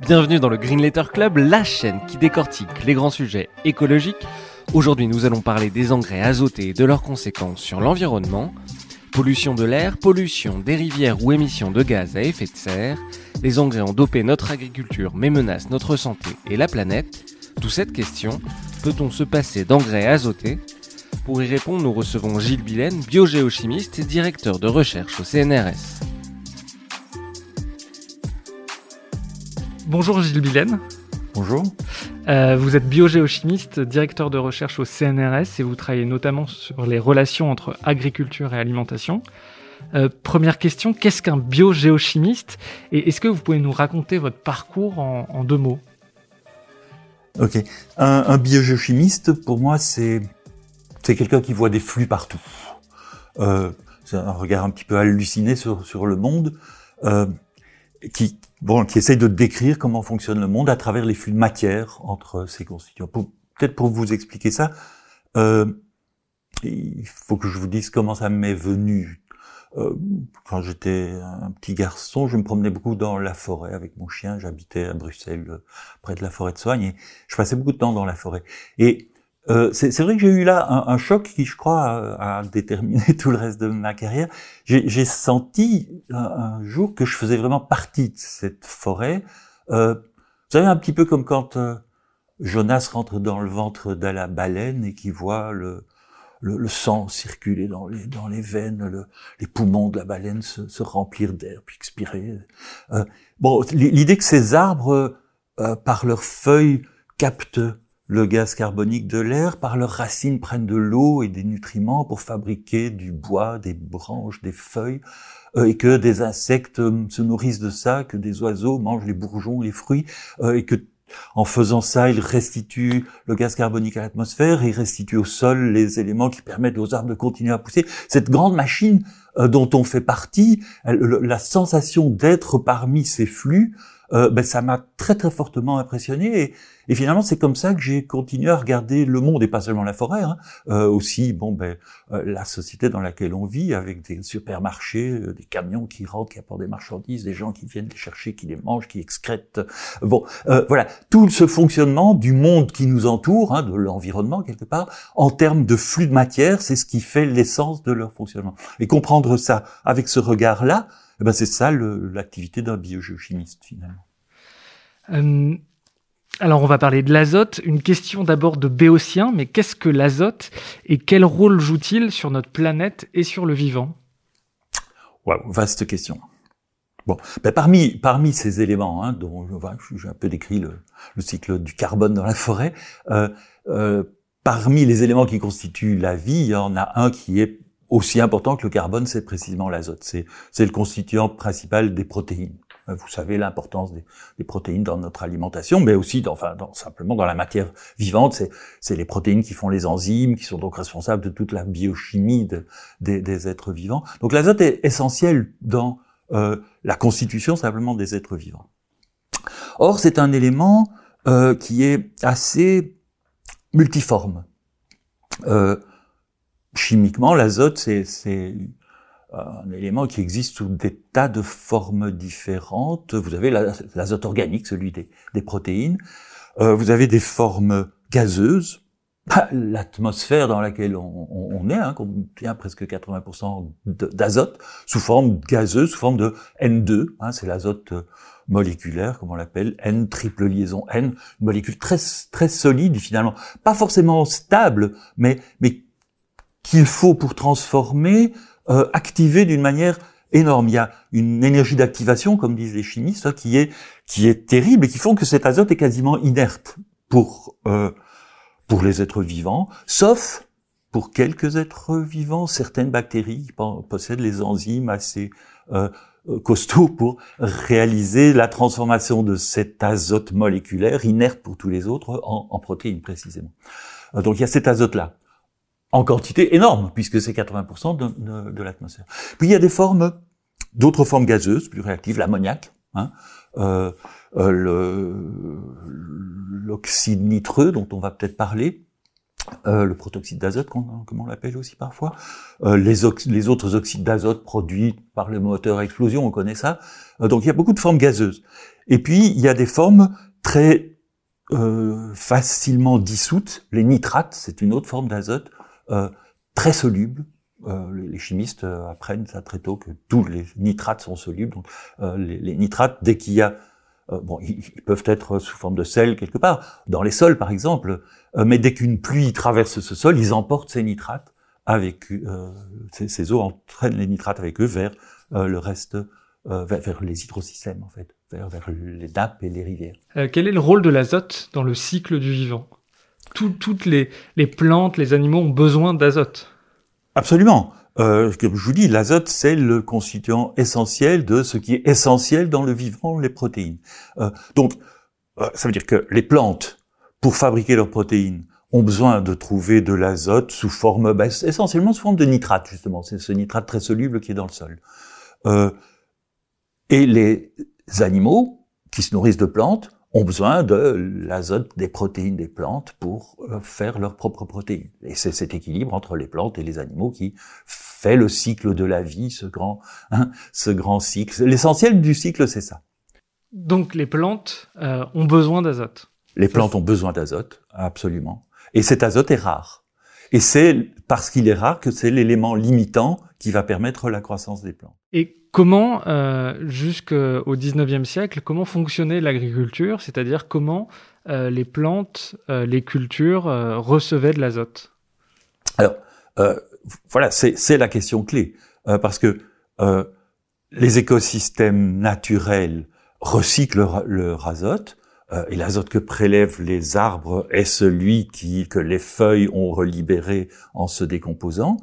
Bienvenue dans le Green Letter Club, la chaîne qui décortique les grands sujets écologiques. Aujourd'hui, nous allons parler des engrais azotés et de leurs conséquences sur l'environnement. Pollution de l'air, pollution des rivières ou émissions de gaz à effet de serre. Les engrais ont dopé notre agriculture mais menacent notre santé et la planète. D'où cette question, peut-on se passer d'engrais azotés? Pour y répondre, nous recevons Gilles Billen, biogéochimiste et directeur de recherche au CNRS. Bonjour Gilles Billen. Bonjour. Euh, vous êtes biogéochimiste, directeur de recherche au CNRS et vous travaillez notamment sur les relations entre agriculture et alimentation. Euh, première question, qu'est-ce qu'un biogéochimiste et est-ce que vous pouvez nous raconter votre parcours en, deux mots? Ok. Un, un, biogéochimiste, pour moi, c'est c'est quelqu'un qui voit des flux partout. Euh, c'est un regard un petit peu halluciné sur, sur le monde, euh, qui, bon, qui essaye de décrire comment fonctionne le monde à travers les flux de matière entre ces constituants. Peut-être pour vous expliquer ça, euh, il faut que je vous dise comment ça m'est venu. Euh, quand j'étais un petit garçon, je me promenais beaucoup dans la forêt avec mon chien. J'habitais à Bruxelles, euh, près de la forêt de Soigne, et je passais beaucoup de temps dans la forêt. Et euh, c'est vrai que j'ai eu là un, un, choc qui, je crois, a, déterminé tout le reste de ma carrière. J'ai senti un, jour que je faisais vraiment partie de cette forêt. Euh, vous savez, un petit peu comme quand euh, Jonas rentre dans le ventre de la baleine et qui voit le, le, le, sang circuler dans les, dans les veines, le, les poumons de la baleine se, se remplir d'air, puis expirer. Euh, bon, l'idée que ces arbres, euh, par leurs feuilles, captent le gaz carbonique de l'air, par leurs racines prennent de l'eau et des nutriments pour fabriquer du bois, des branches, des feuilles, euh, et que des insectes euh, se nourrissent de ça, que des oiseaux mangent les bourgeons, les fruits, euh, et que en faisant ça, ils restituent le gaz carbonique à l'atmosphère, ils restituent au sol les éléments qui permettent aux arbres de continuer à pousser. Cette grande machine dont on fait partie, la sensation d'être parmi ces flux, ben, ça m'a très très fortement impressionné. Et, et finalement, c'est comme ça que j'ai continué à regarder le monde, et pas seulement la forêt, hein, euh, aussi bon, ben, euh, la société dans laquelle on vit, avec des supermarchés, euh, des camions qui rentrent, qui apportent des marchandises, des gens qui viennent les chercher, qui les mangent, qui excrètent. Bon, voilà, tout ce fonctionnement du monde qui nous entoure, hein, de l'environnement quelque part, en termes de flux de matière, c'est ce qui fait l'essence de leur fonctionnement. Et comprendre ça avec ce regard-là, eh ben c'est ça l'activité d'un biogéochimiste finalement. Alors on va parler de l'azote. Une question d'abord de béotien, mais qu'est-ce que l'azote et quel rôle joue-t-il sur notre planète et sur le vivant? Wow, vaste question. Bon, ben parmi parmi ces éléments, hein, dont j'ai un peu décrit le, cycle du carbone dans la forêt, euh, euh, parmi les éléments qui constituent la vie, il y en a un qui est aussi important que le carbone, c'est précisément l'azote. C'est c'est le constituant principal des protéines. Euh, vous savez l'importance des, protéines dans notre alimentation, mais aussi enfin, dans, simplement dans la matière vivante. C'est les protéines qui font les enzymes, qui sont donc responsables de toute la biochimie des, êtres vivants. Donc l'azote est essentiel dans euh, la constitution simplement des êtres vivants. Or, c'est un élément euh, qui est assez multiforme. Chimiquement, l'azote, c'est un élément qui existe sous des tas de formes différentes. Vous avez l'azote organique, celui des, des protéines. Euh, vous avez des formes gazeuses. Bah, l'atmosphère dans laquelle on, on, est, hein, contient presque 80% d'azote, sous forme gazeuse, sous forme de N2. Hein, c'est l'azote moléculaire, comme on l'appelle, N triple liaison N, une molécule très très solide finalement, pas forcément stable, mais mais qu'il faut pour transformer euh, activé d'une manière énorme. Il y a une énergie d'activation, comme disent les chimistes, hein, qui est qui est terrible et qui font que cet azote est quasiment inerte pour euh, pour les êtres vivants, sauf pour quelques êtres vivants, certaines bactéries possèdent les enzymes assez euh, costaud pour réaliser la transformation de cet azote moléculaire inerte pour tous les autres en, en protéines précisément. donc il y a cet azote-là en quantité énorme puisque c'est 80% de, de, l'atmosphère. Puis il y a des formes, d'autres formes gazeuses plus réactives, l'ammoniac, hein, euh, l'oxyde nitreux dont on va peut-être parler, euh, le protoxyde d'azote, comme on l'appelle aussi parfois, euh, les, les, autres oxydes d'azote produits par le moteur à explosion, on connaît ça. Euh, donc il y a beaucoup de formes gazeuses. Et puis il y a des formes très euh, facilement dissoutes. Les nitrates, c'est une autre forme d'azote très soluble. les chimistes apprennent ça très tôt que tous les nitrates sont solubles. Donc les, les nitrates, dès qu'il y a euh, bon, ils, peuvent être sous forme de sel quelque part, dans les sols par exemple, euh, mais dès qu'une pluie traverse ce sol, ils emportent ces nitrates avec euh, ces, eaux entraînent les nitrates avec eux vers le reste, vers, les hydrosystèmes en fait, vers, les nappes et les rivières. quel est le rôle de l'azote dans le cycle du vivant? Toutes les, plantes, les animaux ont besoin d'azote. Absolument. Euh, je vous dis, l'azote, c'est le constituant essentiel de ce qui est essentiel dans le vivant, les protéines. Euh, donc, euh, ça veut dire que les plantes, pour fabriquer leurs protéines, ont besoin de trouver de l'azote sous forme, bah, essentiellement sous forme de nitrate, justement. C'est ce nitrate très soluble qui est dans le sol. Et les animaux qui se nourrissent de plantes ont besoin de l'azote des protéines des plantes pour euh, faire leurs propres protéines. Et c'est cet équilibre entre les plantes et les animaux qui fait le cycle de la vie, ce grand, hein, ce grand cycle. L'essentiel du cycle, c'est ça. Donc les plantes euh, ont besoin d'azote. Les plantes ont besoin d'azote, absolument. Et cet azote est rare. Et c'est parce qu'il est rare que c'est l'élément limitant qui va permettre la croissance des plantes. Et comment, euh, jusqu'au 19e siècle, comment fonctionnait l'agriculture C'est-à-dire comment euh, les plantes, euh, les cultures euh, recevaient de l'azote? Alors, voilà, c'est la question clé. parce que les écosystèmes naturels recyclent leur azote, et l'azote que prélèvent les arbres est celui qui, que les feuilles ont relibéré en se décomposant.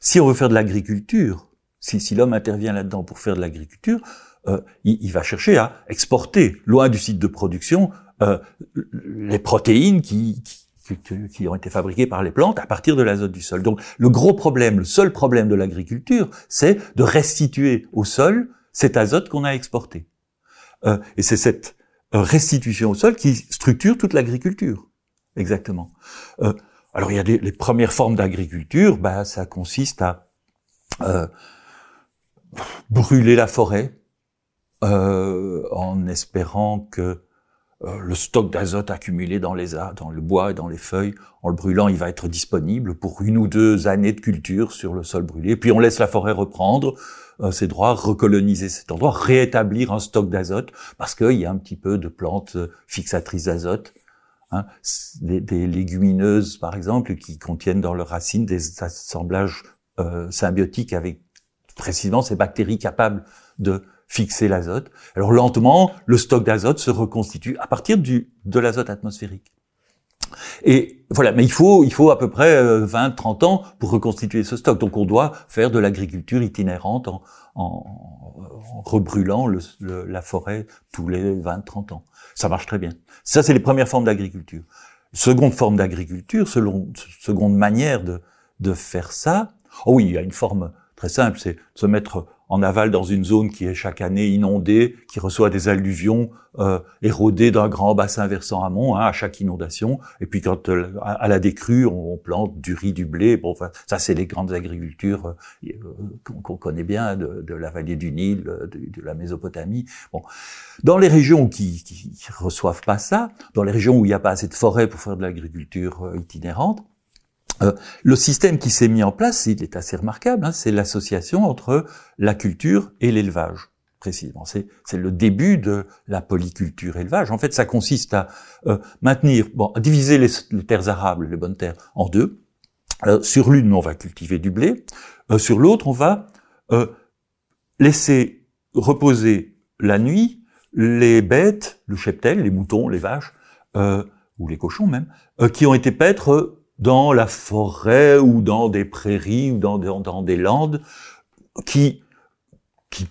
Si on veut faire de l'agriculture, si, si l'homme intervient là-dedans pour faire de l'agriculture, euh, il, il, va chercher à exporter, loin du site de production, euh, les protéines qui, qui, qui, ont été fabriquées par les plantes à partir de l'azote du sol. Donc le gros problème, le seul problème de l'agriculture, c'est de restituer au sol cet azote qu'on a exporté. Euh, et c'est cette restitution au sol qui structure toute l'agriculture. Exactement. Euh, alors il y a des, les premières formes d'agriculture, bah, ça consiste à euh, brûler la forêt euh, en espérant que euh, le stock d'azote accumulé dans les dans le bois et dans les feuilles, en le brûlant, il va être disponible pour une ou deux années de culture sur le sol brûlé. Puis on laisse la forêt reprendre ses droits, recoloniser cet endroit, rétablir un stock d'azote parce qu'il y a un petit peu de plantes fixatrices d'azote Hein, des, des, légumineuses, par exemple, qui contiennent dans leurs racines des assemblages euh, symbiotiques avec précisément ces bactéries capables de fixer l'azote. Alors lentement, le stock d'azote se reconstitue à partir du, de l'azote atmosphérique. Et voilà, mais il faut, il faut à peu près 20-30 euh, ans pour reconstituer ce stock. Donc on doit faire de l'agriculture itinérante en, en, en rebrûlant le, la forêt tous les 20-30 ans. Ça marche très bien. Ça, c'est les premières formes d'agriculture. Seconde forme d'agriculture, seconde manière de, de faire ça. Oh oui, il y a une forme très simple, c'est se mettre en aval dans une zone qui est chaque année inondée, qui reçoit des alluvions euh, érodées d'un grand bassin versant amont hein, à chaque inondation. Et puis quand euh, à la décrue, on, plante du riz, du blé. Bon, enfin, ça c'est les grandes agricultures euh, qu'on connaît bien de, la vallée du Nil, de, de, la Mésopotamie. Bon, dans les régions qui, reçoivent pas ça, dans les régions où il n'y a pas assez de forêt pour faire de l'agriculture euh, itinérante, euh, le système qui s'est mis en place, il est assez remarquable, hein, c'est l'association entre la culture et l'élevage précisément. C'est, le début de la polyculture élevage. En fait, ça consiste à euh, maintenir, bon, à diviser les, terres arables, les bonnes terres, en deux. Euh, sur l'une, on va cultiver du blé. sur l'autre, on va laisser reposer la nuit les bêtes, le cheptel, les moutons, les vaches, ou les cochons même, qui ont été paître dans la forêt ou dans des prairies ou dans, dans, des landes qui, qui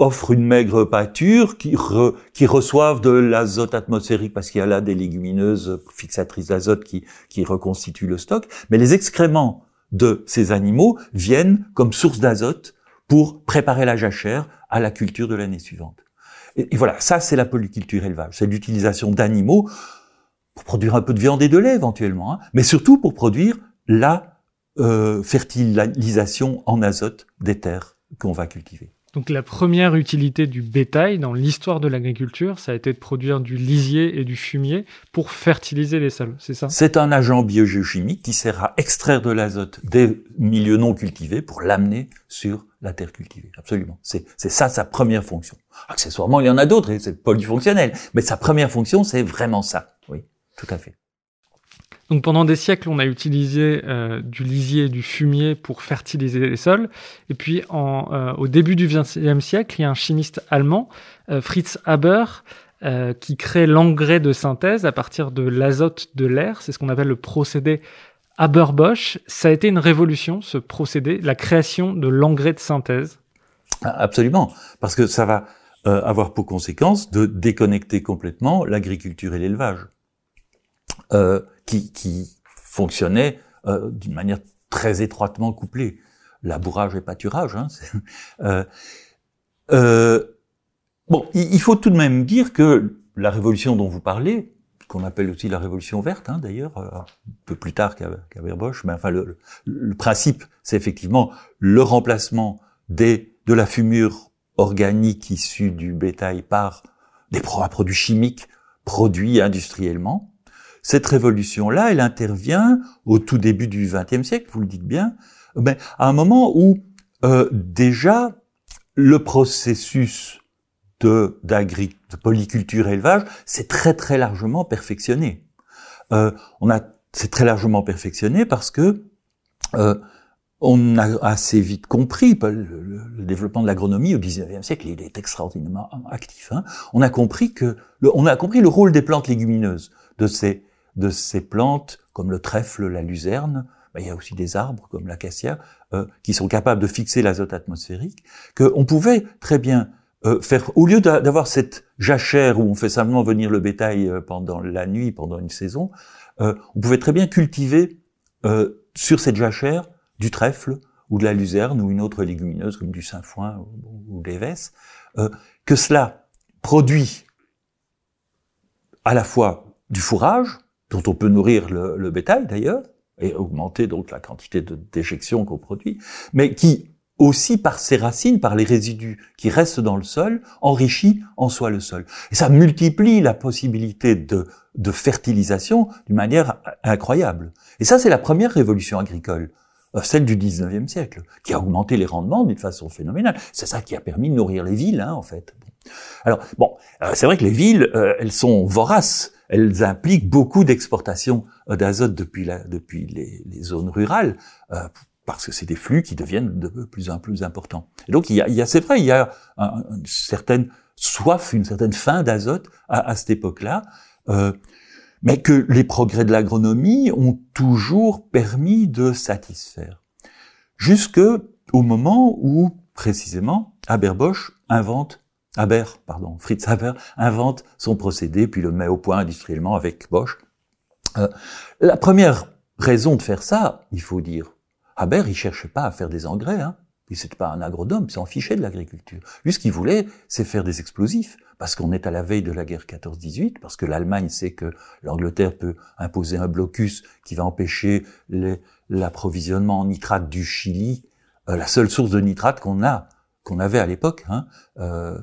offrent une maigre pâture, qui, qui reçoivent de l'azote atmosphérique parce qu'il y a là des légumineuses fixatrices d'azote qui, qui reconstituent le stock. Mais les excréments de ces animaux viennent comme source d'azote pour préparer la jachère à la culture de l'année suivante. Et, voilà, ça c'est la polyculture élevage, c'est l'utilisation d'animaux pour produire un peu de viande et de lait éventuellement, hein, mais surtout pour produire la euh, fertilisation en azote des terres qu'on va cultiver. Donc la première utilité du bétail dans l'histoire de l'agriculture, ça a été de produire du lisier et du fumier pour fertiliser les sols, c'est ça? C'est un agent biogéochimique qui sert à extraire de l'azote des milieux non cultivés pour l'amener sur la terre cultivée. Absolument. C'est ça sa première fonction. Accessoirement, il y en a d'autres et c'est polyfonctionnel. Mais sa première fonction, c'est vraiment ça. Oui, tout à fait. Donc pendant des siècles, on a utilisé euh, du lisier et du fumier pour fertiliser les sols. Et puis en, euh, au début du XXe siècle, il y a un chimiste allemand, euh, Fritz Haber, qui crée l'engrais de synthèse à partir de l'azote de l'air. C'est ce qu'on appelle le procédé Haber-Bosch. Ça a été une révolution, ce procédé, la création de l'engrais de synthèse. Ah, absolument, parce que ça va avoir pour conséquence de déconnecter complètement l'agriculture et l'élevage. Euh, qui, qui fonctionnait euh, d'une manière très étroitement couplée. Labourage et pâturage. Hein, euh, euh, bon, il, faut tout de même dire que la révolution dont vous parlez, qu'on appelle aussi la révolution verte, hein, d'ailleurs, euh, un peu plus tard qu'à qu mais enfin le, le principe, c'est effectivement le remplacement des, de la fumure organique issue du bétail par des produits chimiques produits industriellement. Cette révolution-là, elle intervient au tout début du XXe siècle, vous le dites bien, mais à un moment où euh, déjà le processus de, de polyculture élevage s'est très très largement perfectionné. Euh, on a c'est très largement perfectionné parce que euh, on a assez vite compris, le, le développement de l'agronomie au XIXe siècle, il est extraordinairement actif. Hein. On a compris que, le, on a compris le rôle des plantes légumineuses, de ces de ces plantes, comme le trèfle, la luzerne, ben, il y a aussi des arbres comme l'acacia, euh, qui sont capables de fixer l'azote atmosphérique, qu'on pouvait très bien euh, faire, au lieu d'avoir cette jachère où on fait simplement venir le bétail euh, pendant la nuit, pendant une saison, on pouvait très bien cultiver sur cette jachère du trèfle ou de la luzerne ou une autre légumineuse comme du sainfoin ou, ou l'évesse, que cela produit à la fois du fourrage, dont on peut nourrir le, le bétail d'ailleurs, et augmenter donc la quantité de déjection qu'on produit, mais qui aussi par ses racines, par les résidus qui restent dans le sol, enrichit en soi le sol. Et ça multiplie la possibilité de, de fertilisation d'une manière incroyable. Et ça, c'est la première révolution agricole, euh, celle du 19e siècle, qui a augmenté les rendements d'une façon phénoménale. C'est ça qui a permis de nourrir les villes, hein, en fait. Alors, bon, euh, c'est vrai que les villes, euh, elles sont voraces elles impliquent beaucoup d'exportation d'azote depuis, les, zones rurales, euh, parce que c'est des flux qui deviennent de plus en plus importants. Donc, il y a, a c'est vrai, il y a une certaine soif, une certaine faim d'azote à, à, cette époque-là, euh, mais que les progrès de l'agronomie ont toujours permis de satisfaire. Jusque au moment où, précisément, Haber-Bosch invente Haber, pardon, Fritz Haber invente son procédé, puis le met au point industriellement avec Bosch. Euh, la première raison de faire ça, il faut dire, Haber, il cherchait pas à faire des engrais, hein. Il n'était pas un agronome, il s'en fichait de l'agriculture. Lui, ce qu'il voulait, c'est faire des explosifs, parce qu'on est à la veille de la guerre 14-18, parce que l'Allemagne sait que l'Angleterre peut imposer un blocus qui va empêcher l'approvisionnement en nitrate du Chili, euh, la seule source de nitrate qu'on a, qu'on avait à l'époque. Hein, euh,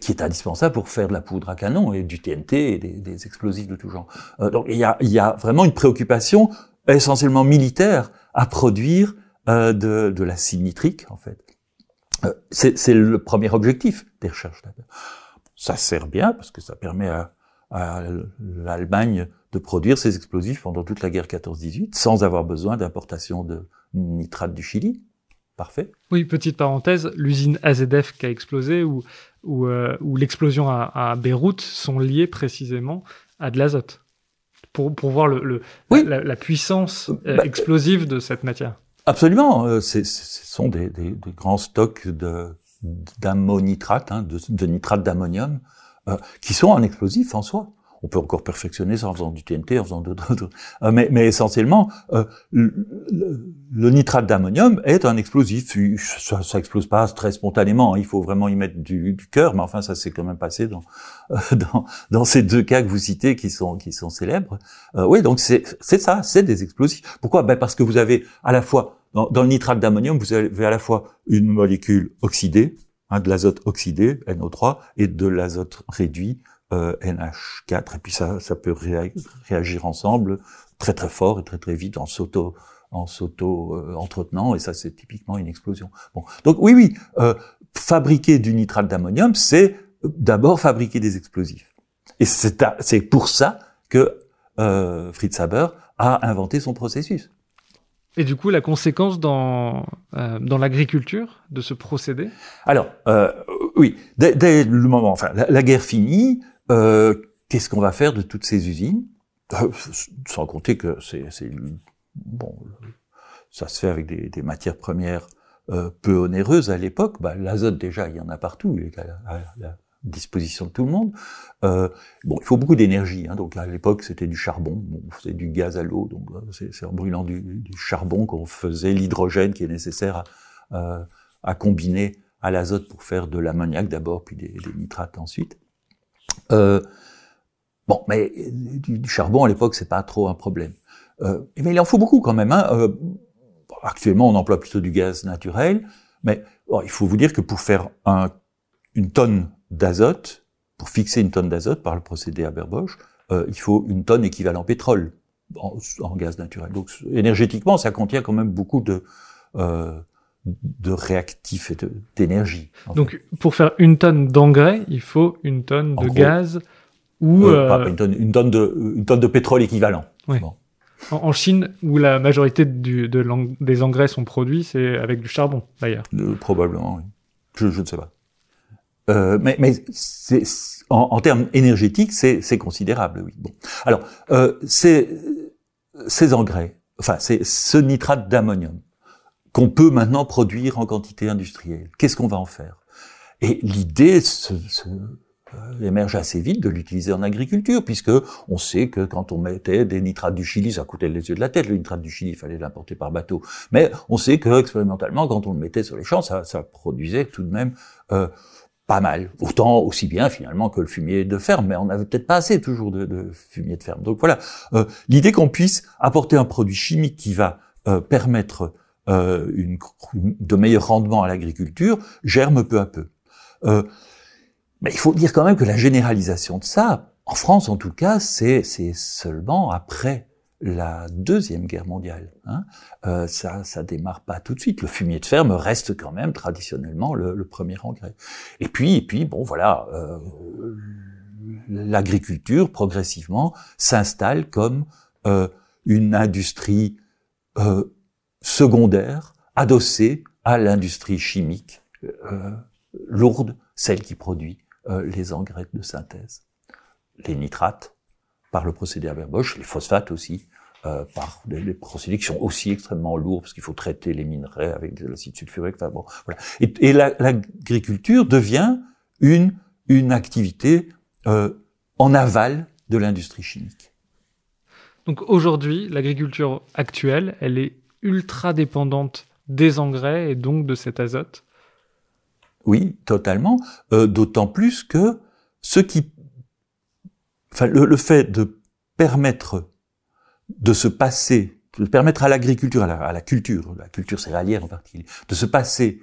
qui est indispensable pour faire de la poudre à canon et du TNT et des, des explosifs de tout genre. Euh, donc il y a, y a, vraiment une préoccupation essentiellement militaire à produire euh, de, de l'acide nitrique en fait. Euh, c'est le premier objectif des recherches. Ça sert bien parce que ça permet à, à l'Allemagne de produire ses explosifs pendant toute la guerre 14-18 sans avoir besoin d'importation de nitrate du Chili. Parfait. Oui, petite parenthèse, l'usine AZF qui a explosé ou, ou, euh, l'explosion à, à, Beyrouth sont liées précisément à de l'azote. Pour, pour voir le, le oui. la, la, puissance euh, bah, explosive de cette matière. Absolument. Euh, ce sont des, des, des, grands stocks de d'ammonitrate, hein, de, de, nitrate d'ammonium, euh, qui sont un explosif en soi. On peut encore perfectionner ça en faisant du TNT, en faisant d'autres. Euh, mais, mais, essentiellement, euh, le, nitrate d'ammonium est un explosif. Ça, ça explose pas très spontanément. Hein. Il faut vraiment y mettre du, du cœur. Mais enfin, ça s'est quand même passé dans, dans, dans ces deux cas que vous citez, qui sont qui sont célèbres. oui, donc c'est c'est ça, c'est des explosifs. Pourquoi? Ben parce que vous avez à la fois dans, dans le nitrate d'ammonium, vous avez à la fois une molécule oxydée, hein, de l'azote oxydé, NO3, et de l'azote réduit, euh, NH4, et puis ça, ça peut réagir ensemble très très fort et très très vite en s'auto en s'auto euh, entretenant, et ça c'est typiquement une explosion. Bon, donc oui oui, euh, fabriquer du nitrate d'ammonium, c'est d'abord fabriquer des explosifs, et c'est c'est pour ça que euh, Fritz Haber a inventé son processus. Et du coup, la conséquence dans, euh, dans l'agriculture de ce procédé? Alors, euh, oui, dès, dès, le moment, enfin, la, guerre finie, euh, qu'est-ce qu'on va faire de toutes ces usines? Euh, Sans compter que c'est, bon, ça se fait avec des, matières premières euh, peu onéreuses à l'époque. Bah, l'azote déjà, il y en a partout. Il est à, disposition de tout le monde. Bon, il faut beaucoup d'énergie. Hein, donc à l'époque, c'était du charbon. on faisait du gaz à l'eau. Donc c'est en brûlant du, charbon qu'on faisait l'hydrogène qui est nécessaire à, combiner à l'azote pour faire de l'ammoniac d'abord, puis des, nitrates ensuite. Euh, bon, mais du, du charbon à l'époque, c'est pas trop un problème. Euh, mais il en faut beaucoup quand même. Hein. Euh, actuellement, on emploie plutôt du gaz naturel, mais il faut vous dire que pour faire un, une tonne d'azote, pour fixer une tonne d'azote par le procédé Haber-Bosch, euh, il faut une tonne équivalent pétrole en, en, gaz naturel. Donc énergétiquement, ça contient quand même beaucoup de euh, de réactifs et d'énergie. Donc fait. pour faire une tonne d'engrais, il faut une tonne de gros, gaz ou euh, pas, pas une, tonne, une, tonne, de une tonne de pétrole équivalent. Bon. En Chine, où la majorité du, de des engrais sont produits, c'est avec du charbon, d'ailleurs. Euh, probablement, oui. Je, je ne sais pas. Euh, mais, en, en, termes énergétiques, c'est considérable, oui. Bon. Alors, ces, ces engrais, enfin, c'est ce nitrate d'ammonium qu'on peut maintenant produire en quantité industrielle. Qu'est-ce qu'on va en faire? Et l'idée se, se, euh, émerge assez vite de l'utiliser en agriculture, puisque on sait que quand on mettait des nitrates du Chili, ça coûtait les yeux de la tête. Le nitrate du Chili, il fallait l'importer par bateau. Mais on sait que expérimentalement, quand on le mettait sur les champs, ça, ça produisait tout de même euh, pas mal, autant aussi bien finalement que le fumier de ferme, mais on n'avait peut-être pas assez toujours de, de, fumier de ferme. Donc voilà, euh, l'idée qu'on puisse apporter un produit chimique qui va euh, permettre euh, une, de meilleurs rendements à l'agriculture germe peu à peu. Euh, mais il faut dire quand même que la généralisation de ça, en France en tout cas, c'est seulement après la deuxième guerre mondiale. Hein. Euh, ça, ça démarre pas tout de suite. Le fumier de ferme reste quand même traditionnellement le, le premier engrais. Et puis, et puis, bon, voilà, euh, l'agriculture progressivement s'installe comme euh, une industrie euh, secondaire adossée à l'industrie chimique euh, lourde, celle qui produit euh, les engrais de synthèse, les nitrates par le procédé Haber-Bosch, les phosphates aussi, euh, par des, procédés qui sont aussi extrêmement lourds parce qu'il faut traiter les minerais avec de l'acide sulfurique. Enfin bon, voilà. Et, et l'agriculture la, devient une une activité euh, en aval de l'industrie chimique. Donc aujourd'hui, l'agriculture actuelle, elle est ultra dépendante des engrais et donc de cet azote. Oui, totalement. Euh, D'autant plus que ce qui enfin, le, fait de permettre de se passer, de permettre à l'agriculture, à, à, la culture, la culture céréalière en particulier, de se passer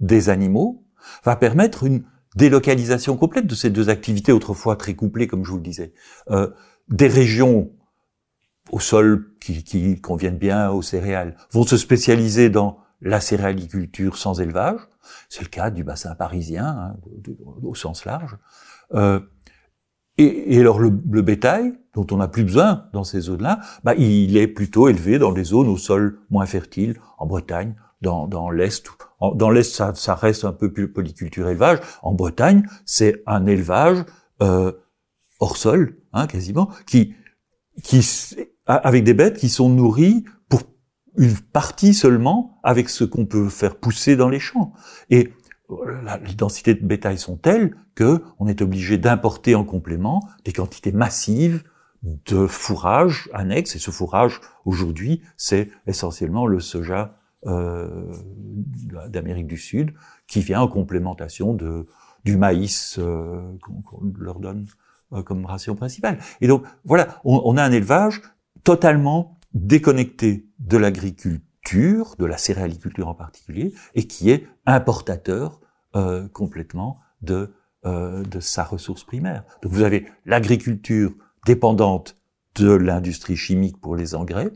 des animaux, va permettre une délocalisation complète de ces deux activités autrefois très couplées, comme je vous le disais. Euh, des régions au sol qui, qui conviennent bien aux céréales vont se spécialiser dans la céréaliculture sans élevage. C'est le cas du bassin parisien, hein, au sens large. Euh, et, et, alors le, le, bétail, dont on n'a plus besoin dans ces zones-là, bah, il est plutôt élevé dans des zones au sol moins fertiles, en Bretagne, dans, dans l'Est. Dans l'Est, ça, ça, reste un peu plus polyculture élevage. En Bretagne, c'est un élevage euh, hors sol, hein, quasiment, qui, qui, avec des bêtes qui sont nourries pour une partie seulement avec ce qu'on peut faire pousser dans les champs. Et les densités de bétail sont telles que on est obligé d'importer en complément des quantités massives de fourrage annexe. Et ce fourrage, aujourd'hui, c'est essentiellement le soja euh, d'Amérique du Sud, qui vient en complémentation de, du maïs euh, qu'on leur donne euh, comme ration principale. Et donc, voilà, on a un élevage totalement déconnecté de l'agriculture, de la céréaliculture en particulier, et qui est importateur euh, complètement de, euh, de sa ressource primaire. Donc vous avez l'agriculture dépendante de l'industrie chimique pour les engrais,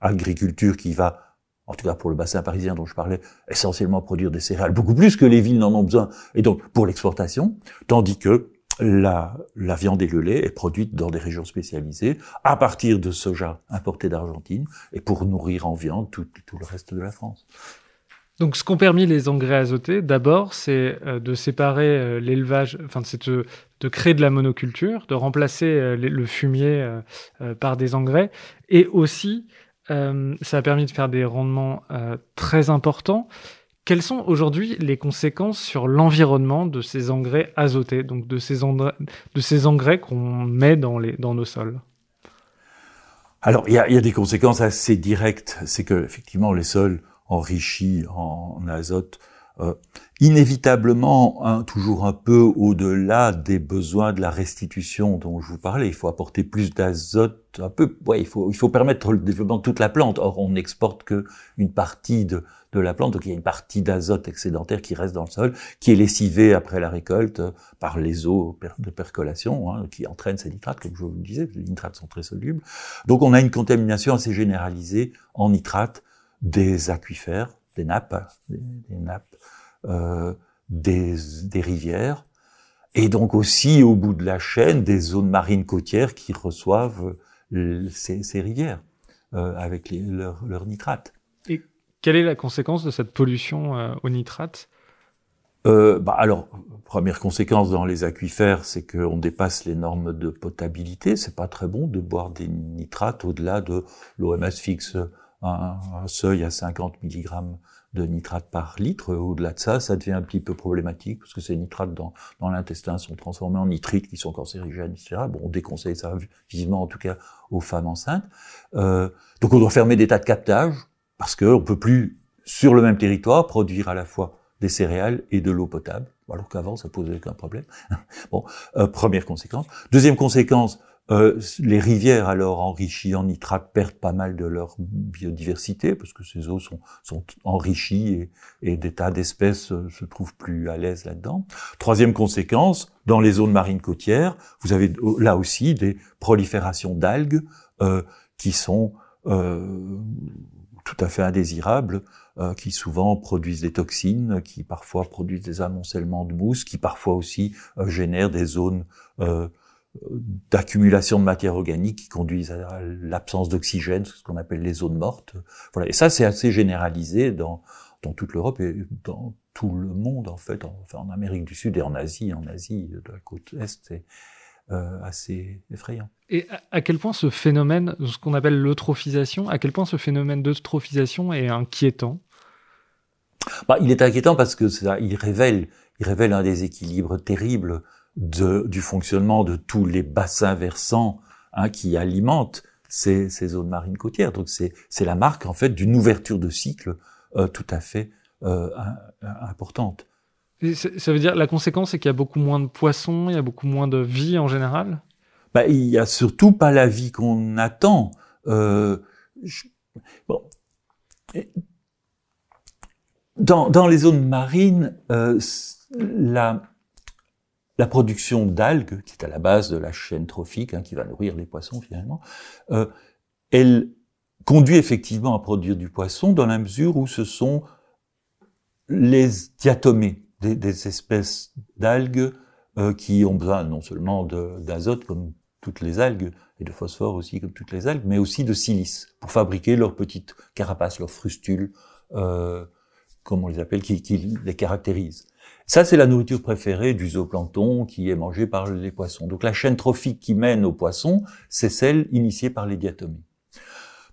agriculture qui va, en tout cas pour le bassin parisien dont je parlais, essentiellement produire des céréales, beaucoup plus que les villes n'en ont besoin, et donc pour l'exportation, tandis que la, la, viande et le lait est produite dans des régions spécialisées à partir de soja importé d'Argentine et pour nourrir en viande tout, tout, le reste de la France. Donc, ce qu'ont permis les engrais azotés, d'abord, c'est euh, de séparer euh, l'élevage, enfin, c'est de, de, créer de la monoculture, de remplacer euh, le fumier par des engrais, et aussi, ça a permis de faire des rendements très importants. Quelles sont aujourd'hui les conséquences sur l'environnement de ces engrais azotés, donc de ces, engrais qu'on met dans, nos sols? Alors, il y a, des conséquences assez directes. C'est que, effectivement, les sols enrichis en, azote euh, inévitablement hein, toujours un peu au-delà des besoins de la restitution dont je vous parlais. Il faut apporter plus d'azote, un peu. Ouais, il faut il faut permettre le développement de toute la plante. Or, on n'exporte que une partie de de la plante, donc il y a une partie d'azote excédentaire qui reste dans le sol, qui est lessivée après la récolte euh, par les eaux de percolation, hein, qui entraînent ces nitrates, comme je vous le disais. Les nitrates sont très solubles. Donc, on a une contamination assez généralisée en nitrates des aquifères, des nappes, des nappes euh, des, des, rivières, et donc aussi au bout de la chaîne des zones marines côtières qui reçoivent euh, ces, ces, rivières euh, avec leurs leur nitrates. Quelle est la conséquence de cette pollution euh, aux nitrates euh, bah alors, première conséquence dans les aquifères, c'est qu'on dépasse les normes de potabilité. C'est pas très bon de boire des nitrates au-delà de l'OMS fixe un, un, seuil à 50 mg de nitrate par litre. Au-delà de ça, ça devient un petit peu problématique parce que ces nitrates dans, dans l'intestin sont transformés en nitrites qui sont cancérigènes, etc. Bon, on déconseille ça vivement, en tout cas, aux femmes enceintes. Euh, donc on doit fermer des tas de captages parce qu'on peut plus, sur le même territoire, produire à la fois des céréales et de l'eau potable, alors qu'avant ça posait aucun problème. bon, euh, première conséquence. Deuxième conséquence, euh, les rivières, alors enrichies en nitrate, perdent pas mal de leur biodiversité parce que ces eaux sont, enrichies et, des tas d'espèces euh, se trouvent plus à l'aise là-dedans. Troisième conséquence, dans les zones marines côtières, vous avez là aussi des proliférations d'algues qui sont tout à fait indésirables, euh, qui souvent produisent des toxines, qui parfois produisent des amoncellements de mousse, qui parfois aussi euh, génèrent des zones d'accumulation de matière organique qui conduisent à l'absence d'oxygène, ce qu'on appelle les zones mortes. Voilà. Et ça, c'est assez généralisé dans, dans toute l'Europe et dans tout le monde, en fait, en, enfin, en Amérique du Sud et en Asie. En Asie, de la côte Est, euh, assez effrayant. Et à, quel point ce phénomène, ce qu'on appelle l'eutrophisation, à quel point ce phénomène d'eutrophisation est inquiétant? Bah, Il est inquiétant parce que ça, il révèle, il révèle un déséquilibre terrible de, du fonctionnement de tous les bassins versants hein, qui alimentent ces, ces, zones marines côtières. Donc c'est la marque en fait d'une ouverture de cycle euh, tout à fait euh, importante. Ça veut dire la conséquence c'est qu'il y a beaucoup moins de poissons, il y a beaucoup moins de vie en général? Bah, il y a surtout pas la vie qu'on attend. Euh, je, bon. Dans, dans les zones marines, euh, la la production d'algues, qui est à la base de la chaîne trophique, hein, qui va nourrir les poissons finalement, euh, elle conduit effectivement à produire du poisson dans la mesure où ce sont les diatomées des, des espèces d'algues euh, qui ont besoin non seulement d'azote comme toutes les algues, et de phosphore aussi comme toutes les algues, mais aussi de silice pour fabriquer leurs petites carapaces, leurs frustules, euh, comme on les appelle, qui, qui les caractérisent. Ça, c'est la nourriture préférée du zooplancton qui est mangé par les poissons. Donc la chaîne trophique qui mène aux poissons, c'est celle initiée par les diatomées.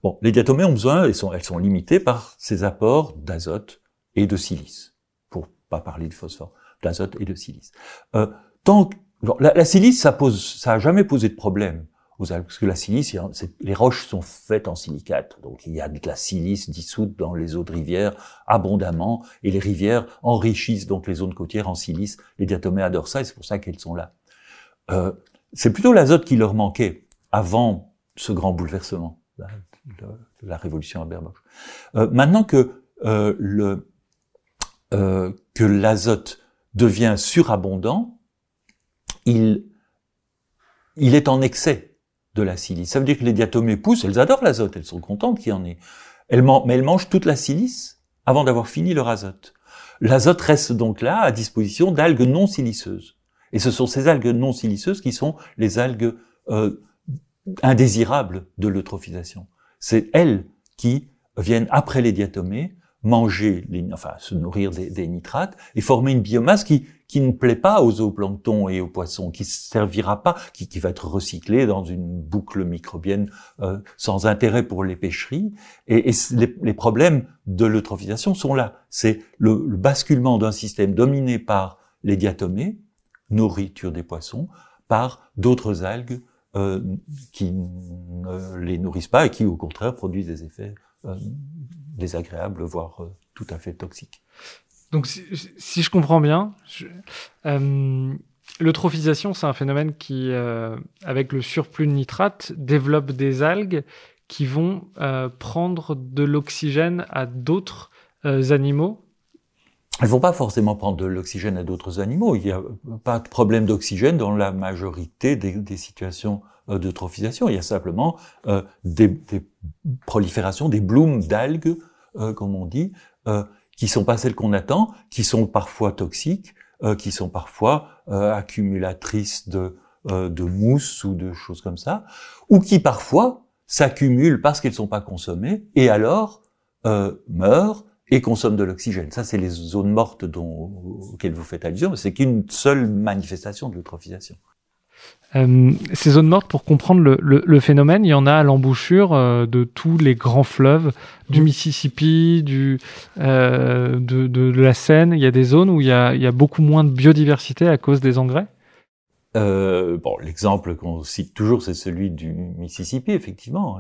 Bon, les diatomées ont besoin, elles sont, elles sont limitées par ces apports d'azote et de silice pas parler de phosphore, d'azote et de silice. Euh, tant que, la, la, silice, ça pose, ça a jamais posé de problème aux parce que la silice, les roches sont faites en silicate, donc il y a de la silice dissoute dans les eaux de rivière abondamment, et les rivières enrichissent donc les zones côtières en silice. Les diatomées adorent ça, et c'est pour ça qu'elles sont là. Euh, c'est plutôt l'azote qui leur manquait avant ce grand bouleversement, la, la révolution à Berboche. Euh, maintenant que euh, le euh, que l'azote devient surabondant, il il est en excès de la silice. Ça veut dire que les diatomées poussent, elles adorent l'azote, elles sont contentes qu'il y en ait. Elles mais elles mangent toute la silice avant d'avoir fini leur azote. L'azote reste donc là à disposition d'algues non siliceuses. Et ce sont ces algues non siliceuses qui sont les algues euh, indésirables de l'eutrophisation. C'est elles qui viennent après les diatomées manger, les, enfin se nourrir des, des, nitrates et former une biomasse qui, qui ne plaît pas aux zooplanctons et aux poissons, qui servira pas, qui, qui va être recyclé dans une boucle microbienne euh, sans intérêt pour les pêcheries. Et, et les, les, problèmes de l'eutrophisation sont là. C'est le, le, basculement d'un système dominé par les diatomées, nourriture des poissons, par d'autres algues euh, qui ne les nourrissent pas et qui, au contraire, produisent des effets euh, désagréable, voire euh, tout à fait toxique. Donc, si, si je comprends bien, euh, l'eutrophisation, c'est un phénomène qui, euh, avec le surplus de nitrate, développe des algues qui vont euh, prendre de l'oxygène à d'autres animaux. Elles vont pas forcément prendre de l'oxygène à d'autres animaux. Il n'y a pas de problème d'oxygène dans la majorité des, des situations d'eutrophisation. Il y a simplement euh, des, des, proliférations, des blooms d'algues euh, comme on dit, euh, qui sont pas celles qu'on attend, qui sont parfois toxiques, euh, qui sont parfois accumulatrices de, de mousse ou de choses comme ça, ou qui parfois s'accumulent parce qu'elles sont pas consommées, et alors meurent et consomment de l'oxygène. Ça, c'est les zones mortes dont, auxquelles vous faites allusion, mais c'est qu'une seule manifestation de l'eutrophisation. Euh, ces zones mortes, pour comprendre le, le, le, phénomène, il y en a à l'embouchure euh, de tous les grands fleuves, du mmh. Mississippi, du, euh, de, de, de, la Seine. Il y a des zones où il y a, il y a beaucoup moins de biodiversité à cause des engrais? Euh, bon, l'exemple qu'on cite toujours, c'est celui du Mississippi, effectivement.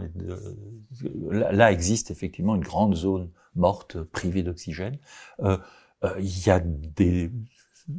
Là, là, existe effectivement une grande zone morte, privée d'oxygène. Euh, euh, il y a des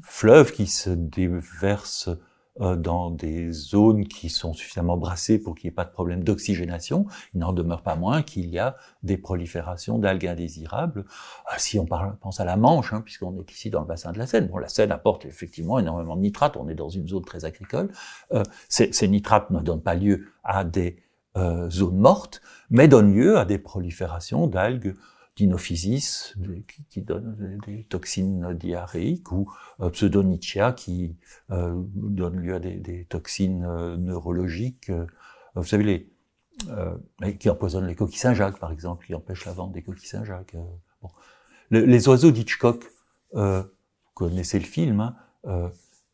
fleuves qui se déversent euh, dans des zones qui sont suffisamment brassées pour qu'il n'y ait pas de problème d'oxygénation, il n'en demeure pas moins qu'il y a des proliférations d'algues indésirables. Euh, si on pense à la Manche, hein, puisqu'on est ici dans le bassin de la Seine, bon, la Seine apporte effectivement énormément de nitrates, on est dans une zone très agricole. Euh, ces, ces, nitrates ne donnent pas lieu à des euh, zones mortes, mais donnent lieu à des proliférations d'algues Dinophysis, qui, qui, donne des toxines diarrhéiques, ou euh, Pseudonychia, qui euh, donne lieu à des, toxines euh, neurologiques. Euh, vous savez, les, euh, qui empoisonnent les coquilles Saint-Jacques, par exemple, qui empêchent la vente des coquilles Saint-Jacques. Bon. Le, les oiseaux d'Hitchcock, vous connaissez le film, hein,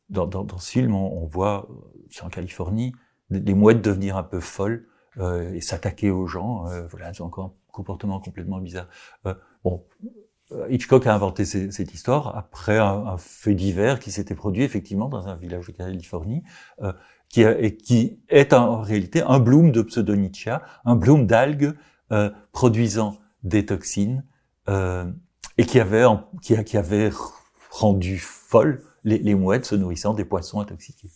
dans, ce film, on, voit, c'est en Californie, des, mouettes devenir un peu folles et s'attaquer aux gens. voilà, elles encore comportement complètement bizarre. Euh, bon, euh, Hitchcock a inventé cette histoire après un, fait divers qui s'était produit effectivement dans un village de Californie, euh, qui, a, et qui est en réalité un bloom de pseudonychia, un bloom d'algues euh, produisant des toxines euh, et qui avait, qui, avait rendu folles les, les mouettes se nourrissant des poissons intoxiqués.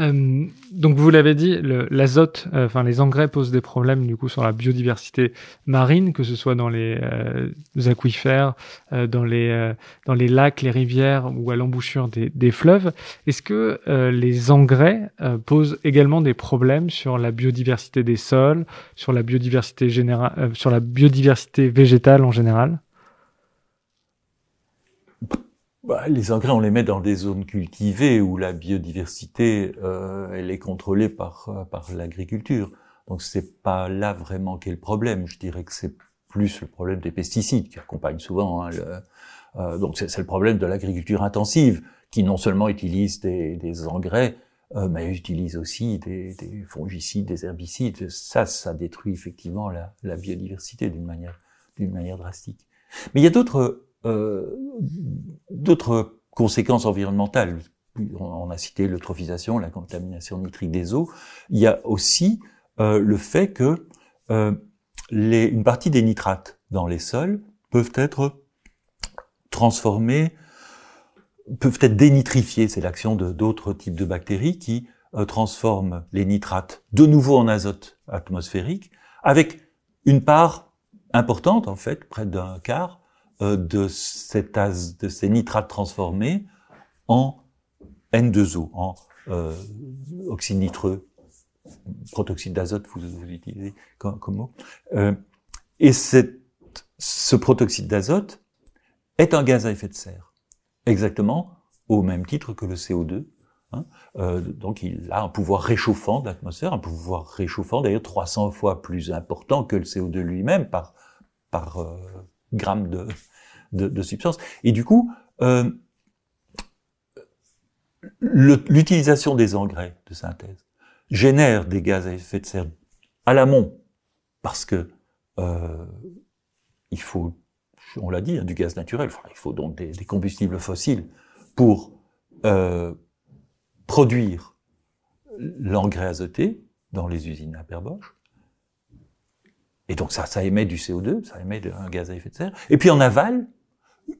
Euh, donc vous l'avez dit, l'azote, euh, enfin les engrais posent des problèmes du coup sur la biodiversité marine, que ce soit dans les, euh, aquifères, dans les dans les lacs, les rivières ou à l'embouchure des, des, fleuves. Est-ce que les engrais posent également des problèmes sur la biodiversité des sols, sur la biodiversité générale, sur la biodiversité végétale en général? Bah, les engrais, on les met dans des zones cultivées où la biodiversité, euh, elle est contrôlée par euh, par l'agriculture. Donc c'est pas là vraiment qu'est le problème. Je dirais que c'est plus le problème des pesticides qui accompagnent souvent. Hein, le, euh, donc c'est le problème de l'agriculture intensive qui non seulement utilise des, des engrais, euh, mais utilise aussi des, des, fongicides, des herbicides. Ça, ça détruit effectivement la, la biodiversité d'une manière d'une manière drastique. Mais il y a d'autres d'autres conséquences environnementales. On a cité l'eutrophisation, la contamination nitrique des eaux. Il y a aussi le fait que les, une partie des nitrates dans les sols peuvent être transformés, peuvent être dénitrifiés. C'est l'action de d'autres types de bactéries qui euh, transforment les nitrates de nouveau en azote atmosphérique, avec une part importante, en fait, près d'un quart, euh, de, cet de ces nitrates transformés en N2O, en euh, oxyde nitreux, protoxyde d'azote, vous, vous utilisez comme, mot. Euh, et cette, ce protoxyde d'azote est un gaz à effet de serre, exactement au même titre que le CO2. Hein. Euh, donc il a un pouvoir réchauffant de l'atmosphère, un pouvoir réchauffant d'ailleurs 300 fois plus important que le CO2 lui-même par, par gramme de, de, de, substance. Et du coup, euh, l'utilisation des engrais de synthèse génère des gaz à effet de serre à l'amont, parce que euh, il faut on l'a dit, hein, du gaz naturel. il faut donc des, combustibles fossiles pour euh, produire l'engrais azoté dans les usines à Perboche. Et donc ça, ça émet du CO2, ça émet un gaz à effet de serre. Et puis en aval,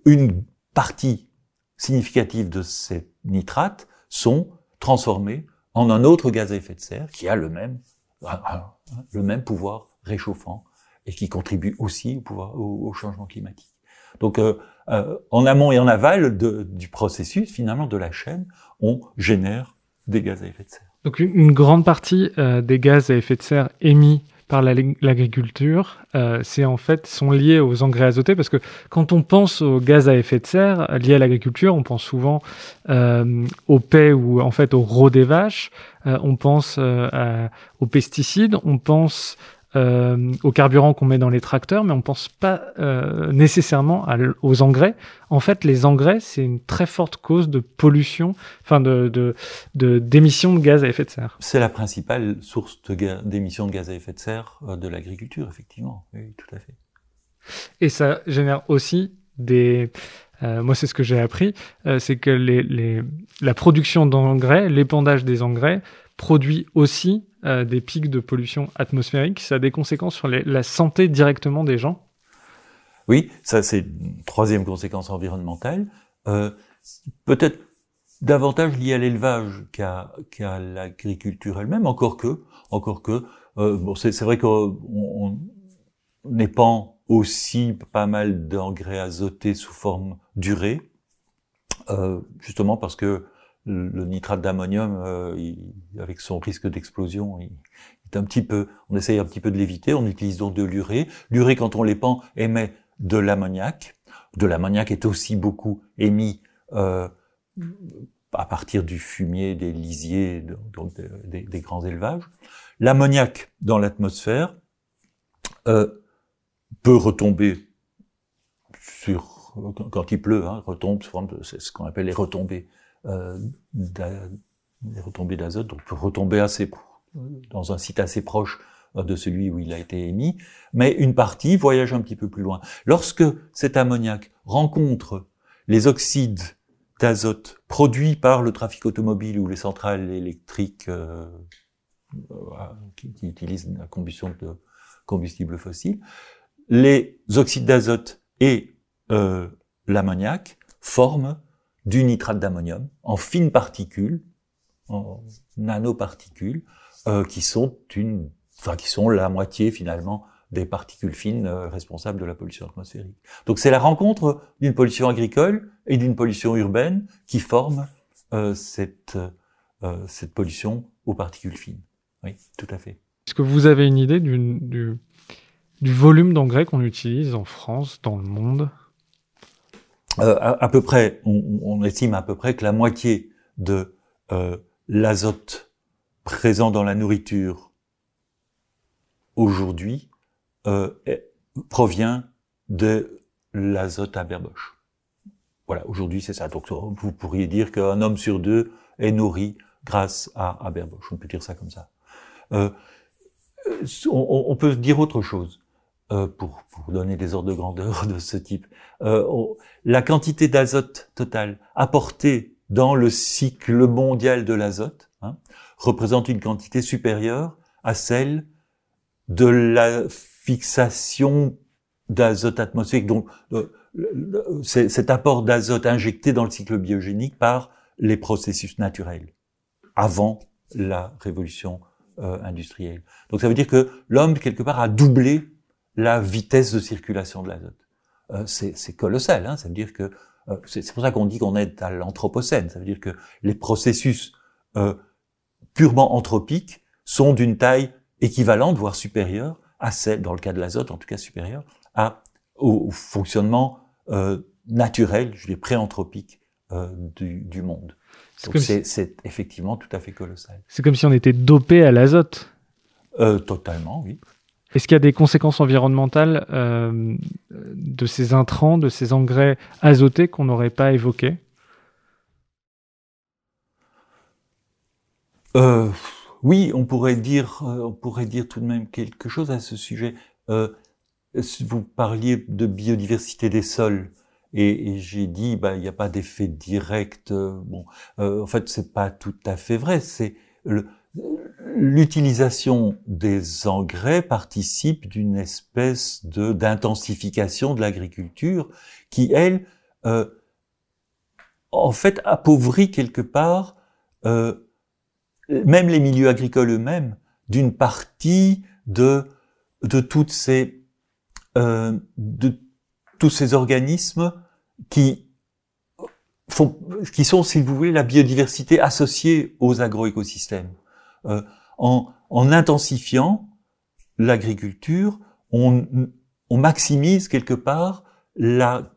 une partie significative de ces nitrates sont transformés en un autre gaz à effet de serre qui a le même, le même pouvoir réchauffant et qui contribue aussi au, pouvoir, au, changement climatique. Donc, euh, euh, en amont et en aval de, du processus, finalement, de la chaîne, on génère des gaz à effet de serre. Donc, une, grande partie euh, des gaz à effet de serre émis par l'agriculture, euh, c'est en fait sont liés aux engrais azotés parce que quand on pense aux gaz à effet de serre liés à l'agriculture, on pense souvent euh, au paix ou en fait au rot des vaches, euh, on pense aux pesticides, on pense euh, au carburant qu'on met dans les tracteurs, mais on pense pas euh, nécessairement aux engrais. En fait, les engrais, c'est une très forte cause de pollution, enfin de d'émissions de, de, gaz à effet de serre. C'est la principale source d'émissions de, gaz à effet de serre euh, de l'agriculture, effectivement. Oui, tout à fait. Et ça génère aussi des euh, moi, c'est ce que j'ai appris, euh, c'est que les, les, la production d'engrais, l'épandage des engrais, produit aussi euh, des pics de pollution atmosphérique. Ça a des conséquences sur la santé directement des gens Oui, ça c'est une troisième conséquence environnementale. Euh, Peut-être davantage liée à l'élevage qu'à l'agriculture elle-même, encore que, encore que, euh, bon, c'est vrai qu'on on, épand aussi pas mal d'engrais azotés sous forme d'urée, justement parce que le nitrate d'ammonium, euh, avec son risque d'explosion, il est un petit peu, on essaye un petit peu de l'éviter. On utilise donc de l'urée. L'urée, quand on l'épand, émet de l'ammoniac. De l'ammoniac est aussi beaucoup émis euh, à partir du fumier des lisiers, donc des, grands élevages. L'ammoniac dans l'atmosphère euh, peut retomber sur quand il pleut, hein, retombe, c'est ce qu'on appelle les retombées des retombées d'azote, donc retomber assez dans un site assez proche euh, de celui où il a été émis, mais une partie voyage un petit peu plus loin. Lorsque cet ammoniac rencontre les oxydes d'azote produits par le trafic automobile ou les centrales électriques euh, euh qui, qui, utilisent la combustion de combustibles fossiles, les oxydes d'azote et euh, l'ammoniac forment du nitrate d'ammonium en fines particules, en nanoparticules, euh, qui sont une, enfin qui sont la moitié finalement des particules fines euh, responsables de la pollution atmosphérique. Donc c'est la rencontre d'une pollution agricole et d'une pollution urbaine qui forme euh, cette euh, cette pollution aux particules fines. Oui, tout à fait. Est-ce que vous avez une idée du, du, du volume d'engrais qu'on utilise en France, dans le monde? Euh, à, peu près, on, estime à peu près que la moitié de euh, l'azote présent dans la nourriture aujourd'hui euh, provient de l'azote à berboche. Voilà, aujourd'hui c'est ça. Donc vous pourriez dire qu'un homme sur deux est nourri grâce à, à berboche. On peut dire ça comme ça. Euh, on, on, peut dire autre chose. Euh, pour, pour, donner des ordres de grandeur de ce type, euh, la quantité d'azote totale apportée dans le cycle mondial de l'azote hein, représente une quantité supérieure à celle de la fixation d'azote atmosphérique. Donc, euh, cet apport d'azote injecté dans le cycle biogénique par les processus naturels avant la révolution euh, industrielle. Donc ça veut dire que l'homme, quelque part, a doublé la vitesse de circulation de l'azote. Euh, c'est colossal, hein, ça veut dire que euh, c'est pour ça qu'on dit qu'on est à l'anthropocène, ça veut dire que les processus euh, purement anthropiques sont d'une taille équivalente, voire supérieure à celle, dans le cas de l'azote en tout cas supérieure, à, au, fonctionnement naturel, je dirais préanthropique du, du monde. C'est effectivement tout à fait colossal. C'est comme si on était dopé à l'azote. Euh, totalement, oui. Est-ce qu'il y a des conséquences environnementales euh, de ces intrants, de ces engrais azotés qu'on n'aurait pas évoqués? Euh, Oui, on pourrait dire, euh, on pourrait dire tout de même quelque chose à ce sujet. Vous parliez de biodiversité des sols. Et, j'ai dit, bah, il n'y a pas d'effet direct. Bon, en fait, c'est pas tout à fait vrai. C'est l'utilisation des engrais participe d'une espèce de d'intensification de l'agriculture qui, elle, euh, en fait, appauvrit quelque part euh, même les milieux agricoles eux-mêmes d'une partie de de toutes ces euh, de tous ces organismes qui font, qui sont, si vous voulez, la biodiversité associée aux agroécosystèmes. En, en, intensifiant l'agriculture, on, on, maximise quelque part la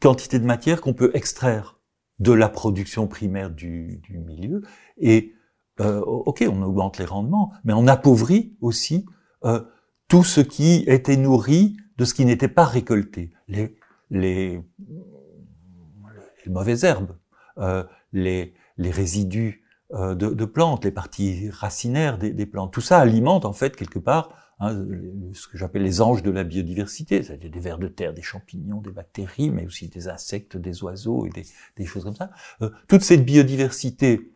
quantité de matière qu'on peut extraire de la production primaire du, du milieu. Et euh, ok, on augmente les rendements, mais on appauvrit aussi euh, tout ce qui était nourri de ce qui n'était pas récolté. Les, les, les mauvaises herbes, euh, les, les résidus de, de, plantes, les parties racinaires des, des, plantes. Tout ça alimente en fait quelque part hein, ce que j'appelle les anges de la biodiversité, c'est-à-dire des vers de terre, des champignons, des bactéries, mais aussi des insectes, des oiseaux et des, des choses comme ça. Euh, toute cette biodiversité,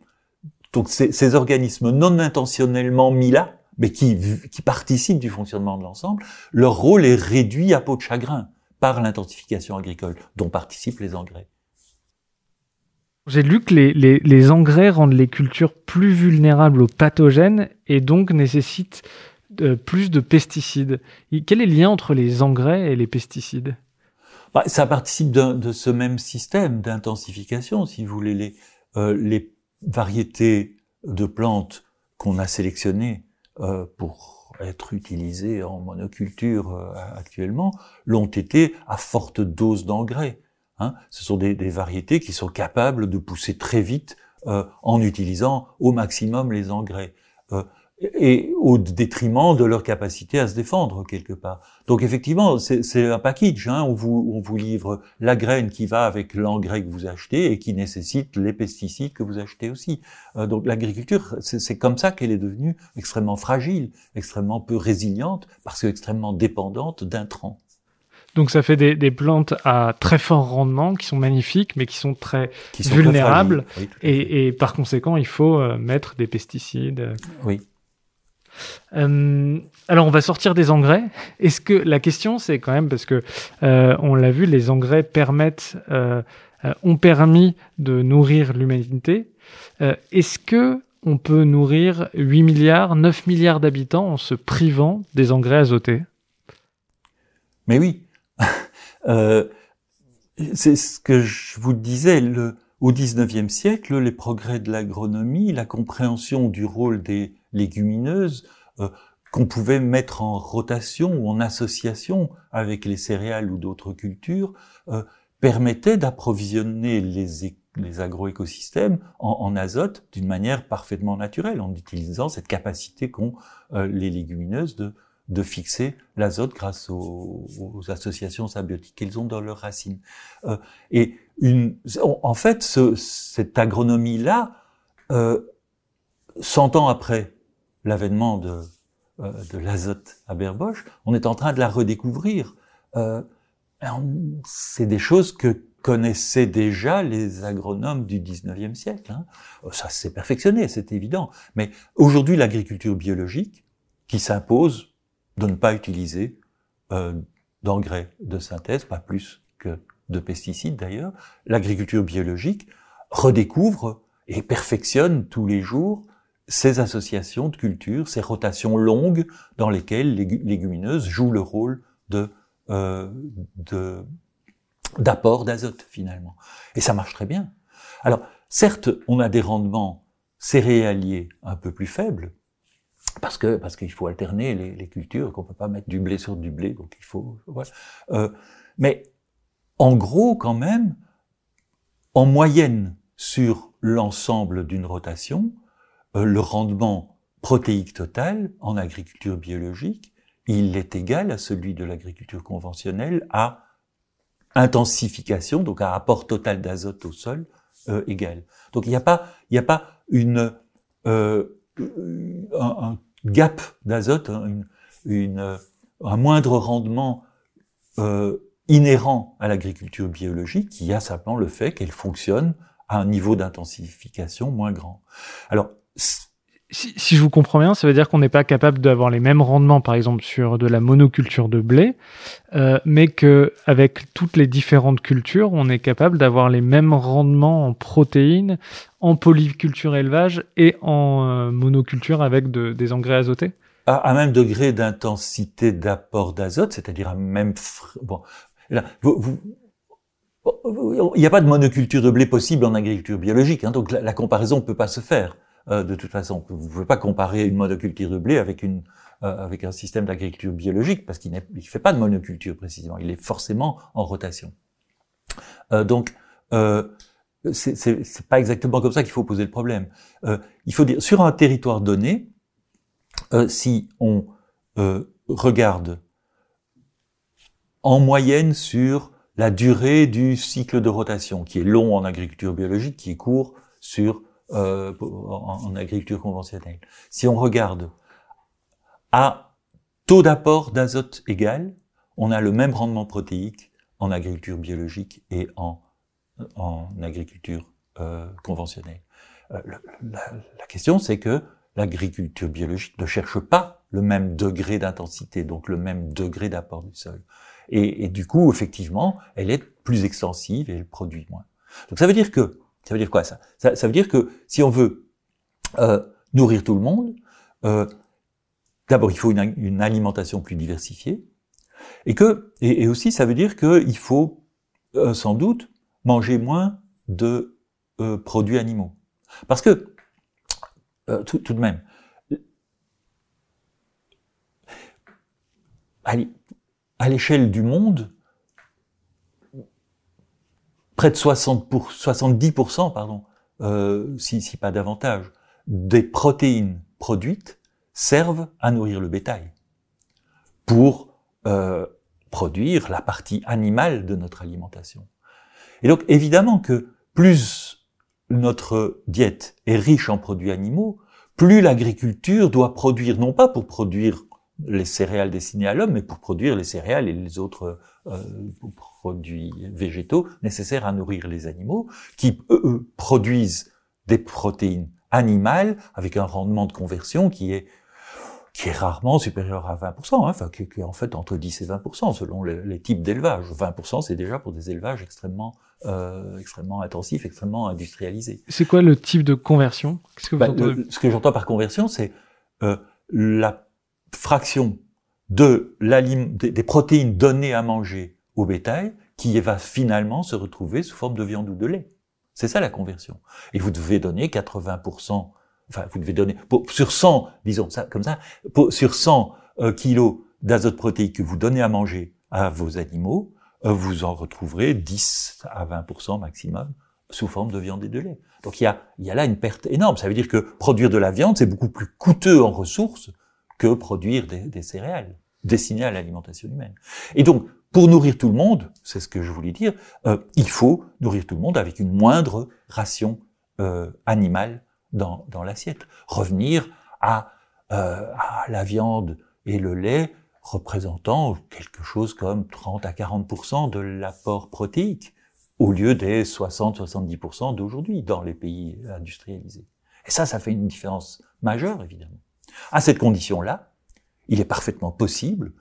donc ces, ces, organismes non intentionnellement mis là, mais qui, qui participent du fonctionnement de l'ensemble, leur rôle est réduit à peau de chagrin par l'intensification agricole, dont participent les engrais. J'ai lu que les, engrais rendent les cultures plus vulnérables aux pathogènes et donc nécessitent de, plus de pesticides. Quel est le lien entre les engrais et les pesticides? Bah, Ça participe de, ce même système d'intensification, si vous voulez. Les, euh, les variétés de plantes qu'on a sélectionnées euh, pour être utilisées en monoculture euh, actuellement l'ont été à forte dose d'engrais. Hein. Ce sont des, des, variétés qui sont capables de pousser très vite euh, en utilisant au maximum les engrais. Euh, et au détriment de leur capacité à se défendre quelque part. Donc effectivement, c'est un package. Hein. On, vous, on vous livre la graine qui va avec l'engrais que vous achetez et qui nécessite les pesticides que vous achetez aussi. Euh, donc l'agriculture, c'est comme ça qu'elle est devenue extrêmement fragile, extrêmement peu résiliente, parce que extrêmement dépendante d'intrants. Donc ça fait des, des, plantes à très fort rendement qui sont magnifiques, mais qui sont très qui sont vulnérables. Très oui, et, et, par conséquent, il faut euh, mettre des pesticides. Oui. Euh, alors on va sortir des engrais. Est-ce que la question c'est quand même parce que euh, on l'a vu, les engrais permettent, euh, euh ont permis de nourrir l'humanité. Euh, est-ce que on peut nourrir 8 milliards, 9 milliards d'habitants en se privant des engrais azotés? Mais oui. c'est ce que je vous disais. Le, au XIXe siècle, les progrès de l'agronomie, la compréhension du rôle des légumineuses euh, qu'on pouvait mettre en rotation ou en association avec les céréales ou d'autres cultures, euh, permettait d'approvisionner les, les agroécosystèmes en, en azote d'une manière parfaitement naturelle, en utilisant cette capacité qu'ont euh, les légumineuses de, de fixer l'azote grâce aux, associations symbiotiques qu'elles ont dans leurs racines. Euh, et une, en fait, ce, cette agronomie-là, euh, 100 ans après l'avènement de, de l'azote à Berboche, on est en train de la redécouvrir. c'est des choses que connaissaient déjà les agronomes du 19e siècle. Hein. Ça s'est perfectionné, c'est évident. Mais aujourd'hui, l'agriculture biologique, qui s'impose de ne pas utiliser euh, d'engrais de synthèse, pas plus que de pesticides d'ailleurs, l'agriculture biologique redécouvre et perfectionne tous les jours ces associations de cultures, ces rotations longues dans lesquelles les légumineuses jouent le rôle euh, de d'apport d'azote finalement. Et ça marche très bien. Alors, certes, on a des rendements céréaliers un peu plus faibles, parce que parce qu'il faut alterner les, cultures, qu'on peut pas mettre du blé sur du blé, donc il faut. Voilà. Euh, mais en gros, quand même, en moyenne sur l'ensemble d'une rotation, euh, le rendement protéique total en agriculture biologique, il est égal à celui de l'agriculture conventionnelle à intensification, donc un rapport total d'azote au sol euh, égal. Donc il n'y a pas, il n'y a pas une euh, un, un, gap d'azote, une, une, un moindre rendement euh, inhérent à l'agriculture biologique, qui a simplement le fait qu'elle fonctionne à un niveau d'intensification moins grand. Alors si, si, je vous comprends bien, ça veut dire qu'on n'est pas capable d'avoir les mêmes rendements, par exemple, sur de la monoculture de blé, euh, mais que avec toutes les différentes cultures, on est capable d'avoir les mêmes rendements en protéines, en polyculture élevage et en euh, monoculture avec de, des engrais azotés à, un même degré d'intensité d'apport d'azote, c'est-à-dire à même... Bon, là, vous, vous, il n'y a pas de monoculture de blé possible en agriculture biologique, hein, donc la, la comparaison ne peut pas se faire. Euh, de toute façon. Vous ne pouvez pas comparer une monoculture de blé avec une euh, avec un système d'agriculture biologique parce qu'il ne fait pas de monoculture précisément. Il est forcément en rotation. Euh, donc euh, c'est pas exactement comme ça qu'il faut poser le problème. Euh, il faut dire sur un territoire donné, euh, si on regarde en moyenne sur la durée du cycle de rotation, qui est long en agriculture biologique, qui est court sur euh, en, agriculture conventionnelle. Si on regarde à taux d'apport d'azote égal, on a le même rendement protéique en agriculture biologique et en, en agriculture euh, conventionnelle. Euh, la, la, question, c'est que l'agriculture biologique ne cherche pas le même degré d'intensité, donc le même degré d'apport du sol. Et, et, du coup, effectivement, elle est plus extensive et elle produit moins. Donc ça veut dire que ça veut dire quoi ça, ça, veut dire que si on veut euh, nourrir tout le monde, euh, d'abord il faut une, alimentation plus diversifiée, et que et, et aussi ça veut dire qu'il faut euh, sans doute manger moins de euh, produits animaux, parce que euh, tout, tout, de même, à l'échelle du monde, près de 60 pour, 70%, pardon, euh, si, si pas davantage, des protéines produites servent à nourrir le bétail pour euh, produire la partie animale de notre alimentation. Et donc évidemment que plus notre diète est riche en produits animaux, plus l'agriculture doit produire, non pas pour produire les céréales destinées à l'homme, mais pour produire les céréales et les autres euh, produits végétaux nécessaires à nourrir les animaux, qui eux, produisent des protéines animales avec un rendement de conversion qui est qui est rarement supérieur à 20%, hein, enfin qui, est en fait entre 10 et 20% selon les, les types d'élevage. 20% c'est déjà pour des élevages extrêmement euh, extrêmement intensifs, extrêmement industrialisés. C'est quoi le type de conversion? Ce que, bah, le, ce que j'entends par conversion, c'est euh, la fraction de des, protéines données à manger au bétail qui va finalement se retrouver sous forme de viande ou de lait. C'est ça la conversion. Et vous devez donner 80%, enfin vous devez donner, pour, sur 100, disons ça comme ça, pour, sur 100 euh, kilos d'azote protéique que vous donnez à manger à vos animaux, euh, vous en retrouverez 10 à 20% maximum sous forme de viande et de lait. Donc il y a, il y a là une perte énorme. Ça veut dire que produire de la viande, c'est beaucoup plus coûteux en ressources que produire des, céréales destinées à l'alimentation humaine. Et donc, pour nourrir tout le monde, c'est ce que je voulais dire, euh, il faut nourrir tout le monde avec une moindre ration euh, animale dans, dans l'assiette. Revenir à euh, à la viande et le lait représentant quelque chose comme 30 à 40% de l'apport protéique au lieu des 60-70% d'aujourd'hui dans les pays industrialisés. Et ça, ça fait une différence majeure, évidemment. À cette condition-là, il est parfaitement possible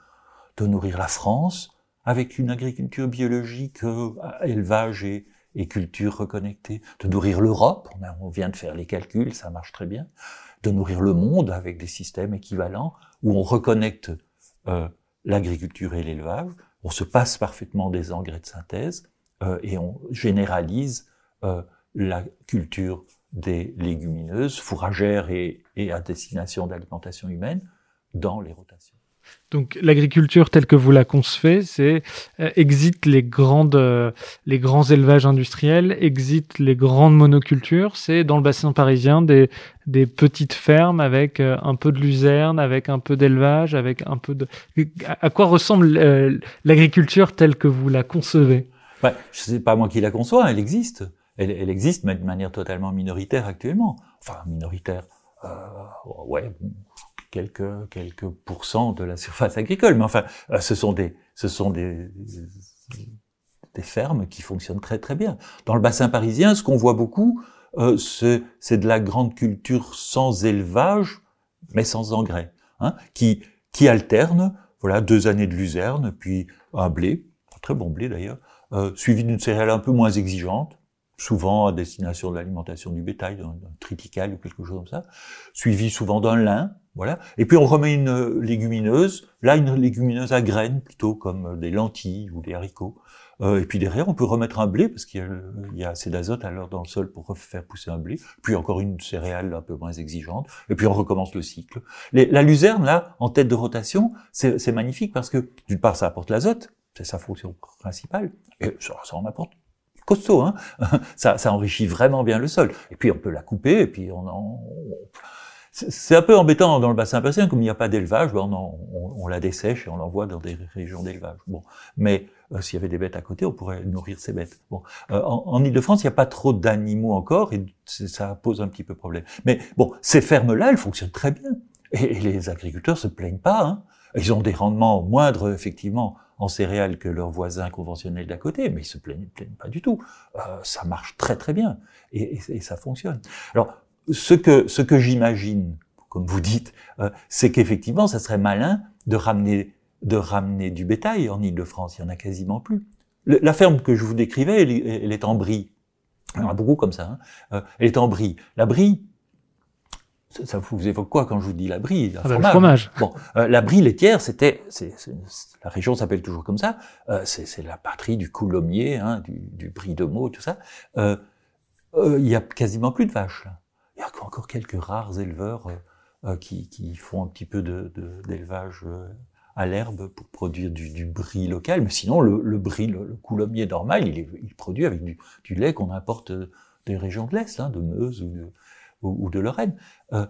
de nourrir la France avec une agriculture biologique, euh, élevage et, culture reconnectée, de nourrir l'Europe, on, vient de faire les calculs, ça marche très bien, de nourrir le monde avec des systèmes équivalents où on reconnecte euh, l'agriculture et l'élevage, on se passe parfaitement des engrais de synthèse euh, et on généralise la culture des légumineuses, fourragères et, et à destination d'alimentation humaine dans les rotations. Donc l'agriculture telle que vous la concevez, c'est euh, exit les grandes euh, les grands élevages industriels, exit les grandes monocultures, c'est dans le bassin parisien des des petites fermes avec euh, un peu de luzerne, avec un peu d'élevage, avec un peu de à quoi ressemble euh, l'agriculture telle que vous la concevez? Ouais, sais pas moi qui la conçois, elle existe. Elle, elle existe mais de manière totalement minoritaire actuellement. Enfin minoritaire. Euh, ouais, quelques quelques pourcents de la surface agricole, mais enfin, euh, ce sont des ce sont des des fermes qui fonctionnent très très bien. Dans le bassin parisien, ce qu'on voit beaucoup, euh, c'est de la grande culture sans élevage, mais sans engrais, hein, qui qui alterne, voilà, deux années de luzerne, puis un blé, un très bon blé d'ailleurs, euh, suivi d'une céréale un peu moins exigeante, souvent à destination de l'alimentation du bétail, d'un triticale ou quelque chose comme ça, suivi souvent d'un lin, voilà. Et puis on remet une légumineuse, là une légumineuse à graines plutôt comme des lentilles ou des haricots. Euh, et puis derrière on peut remettre un blé parce qu'il y, a assez d'azote alors dans le sol pour faire pousser un blé. Puis encore une céréale un peu moins exigeante. Et puis on recommence le cycle. La luzerne là en tête de rotation, c'est magnifique parce que d'une part ça apporte l'azote, c'est sa fonction principale, et ça, ça en apporte costaud, hein ça, ça enrichit vraiment bien le sol. Et puis on peut la couper, et puis on en, c'est un peu embêtant dans le bassin parisien, comme il n'y a pas d'élevage, ben on, on, on, la dessèche et on l'envoie dans des régions d'élevage. Bon, mais euh, s'il y avait des bêtes à côté, on pourrait nourrir ces bêtes. Bon, euh, en, en Ile-de-France, il n'y a pas trop d'animaux encore et ça pose un petit peu problème. Mais bon, ces fermes-là, elles fonctionnent très bien et, et, les agriculteurs se plaignent pas. Hein. Ils ont des rendements moindres, effectivement, en céréales que leurs voisins conventionnels d'à côté, mais ils se plaignent, plaignent pas du tout. Euh, ça marche très très bien et, et, et ça fonctionne. Alors ce que, ce que j'imagine, comme vous dites, euh, c'est qu'effectivement, ça serait malin de ramener, de ramener du bétail en Ile-de-France. Il y en a quasiment plus. La ferme que je vous décrivais, elle, elle est en brie. Il y en a beaucoup comme ça. Hein. Euh, elle est en brie. La brie, ça, vous évoque quoi quand je vous dis la brie ah ben, Le fromage. Bon, euh, la brie laitière, c'était, la région s'appelle toujours comme ça. Euh, c'est la patrie du coulommier, hein, du, du brie de Meaux, tout ça. Euh, il y a quasiment plus de vaches il y a encore quelques rares éleveurs euh, euh, qui, qui, font un petit peu d'élevage de, euh, à l'herbe pour produire du, du, brie local, mais sinon le, le brie, le, le, coulommier normal, il est il produit avec du, du lait qu'on importe des régions de l'Est, hein, de Meuse ou de, ou, ou de Lorraine. Euh,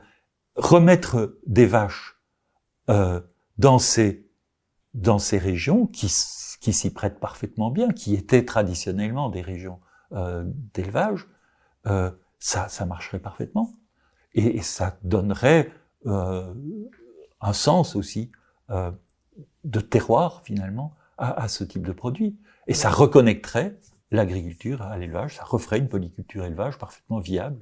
remettre des vaches euh, dans ces dans ces régions qui, qui s'y prêtent parfaitement bien, qui étaient traditionnellement des régions euh, d'élevage, euh, ça, ça marcherait parfaitement. Et, et ça donnerait euh, un sens aussi euh, de terroir, finalement, à, à, ce type de produit. Et ça reconnecterait l'agriculture à l'élevage, ça referait une polyculture élevage parfaitement viable.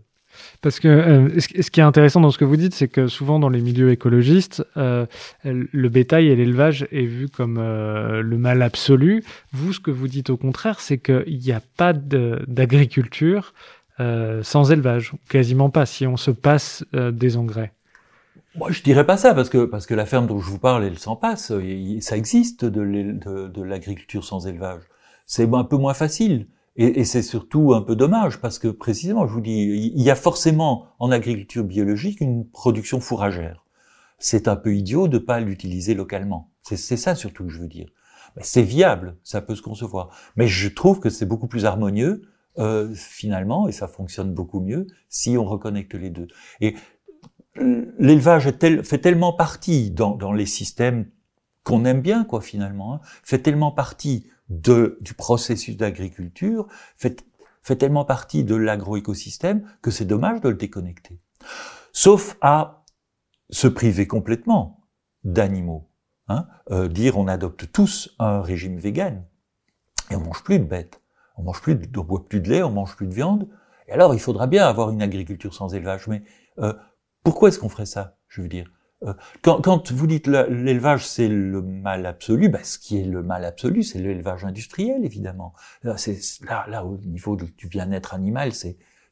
Parce que euh, ce qui est intéressant dans ce que vous dites, c'est que souvent dans les milieux écologistes, euh, le bétail et l'élevage est vu comme euh, le mal absolu. Vous, ce que vous dites au contraire, c'est qu'il n'y a pas d'agriculture euh, sans élevage, quasiment pas, si on se passe euh, des engrais. Moi, je dirais pas ça parce que parce que la ferme dont je vous parle, elle s'en passe. Ça existe de, l'agriculture sans élevage. C'est un peu moins facile et, c'est surtout un peu dommage parce que précisément, je vous dis, il y a forcément en agriculture biologique une production fourragère. C'est un peu idiot de pas l'utiliser localement. C'est ça surtout que je veux dire. C'est viable, ça peut se concevoir. Mais je trouve que c'est beaucoup plus harmonieux euh, finalement, et ça fonctionne beaucoup mieux si on reconnecte les deux. Et l'élevage tel, fait tellement partie dans, dans les systèmes qu'on aime bien, quoi, finalement, hein, fait tellement partie de, du processus d'agriculture, fait, fait tellement partie de l'agroécosystème que c'est dommage de le déconnecter. Sauf à se priver complètement d'animaux. Hein, euh, dire on adopte tous un régime vegan et on mange plus de bêtes, on mange plus, de, on boit plus de lait, on mange plus de viande. Et alors il faudra bien avoir une agriculture sans élevage. Mais euh, pourquoi est-ce qu'on ferait ça Je veux dire, quand, quand, vous dites l'élevage c'est le mal absolu, ben, ce qui est le mal absolu, c'est l'élevage industriel évidemment. Là, là, là, au niveau du bien-être animal,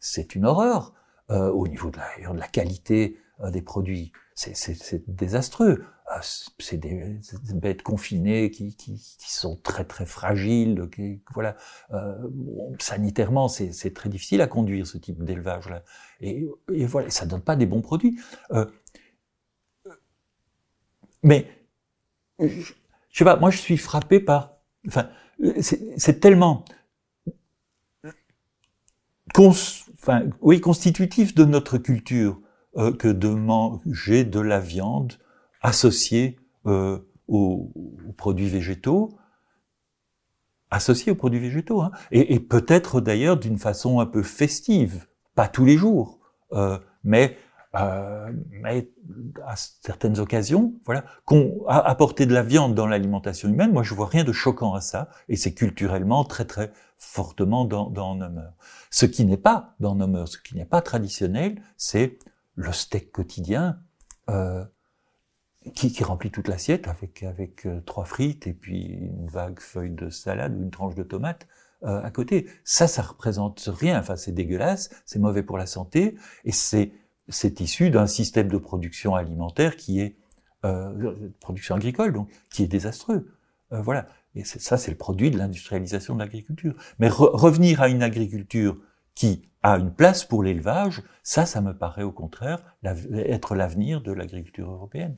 c'est une horreur. Euh, au niveau de la, de la qualité euh, des produits, c'est désastreux. Euh, c'est des, des, bêtes confinées qui, qui, qui, sont très très fragiles. Qui, voilà, euh, sanitairement, c'est très difficile à conduire ce type d'élevage là. Et, et, voilà, ça donne pas des bons produits. Mais je, sais pas, moi je suis frappé par, enfin, c'est tellement enfin, oui, constitutif de notre culture euh, que de manger de la viande associée euh, aux, produits végétaux, associée aux produits végétaux, hein, et, et peut-être d'ailleurs d'une façon un peu festive, pas tous les jours, euh, mais euh, mais à certaines occasions, voilà, qu'on a apporté de la viande dans l'alimentation humaine, moi je vois rien de choquant à ça, et c'est culturellement très très fortement dans, dans nos mœurs. Ce qui n'est pas dans nos mœurs, ce qui n'est pas traditionnel, c'est le steak quotidien euh, qui, qui, remplit toute l'assiette avec avec euh, trois frites et puis une vague feuille de salade ou une tranche de tomate. Euh, à côté. Ça, ça représente rien. Enfin, c'est dégueulasse, c'est mauvais pour la santé, et c'est c'est issu d'un système de production alimentaire qui est euh, production agricole, donc qui est désastreux. Euh, voilà. Et ça, c'est le produit de l'industrialisation de l'agriculture. Mais revenir à une agriculture qui a une place pour l'élevage, ça, ça me paraît au contraire être l'avenir de l'agriculture européenne.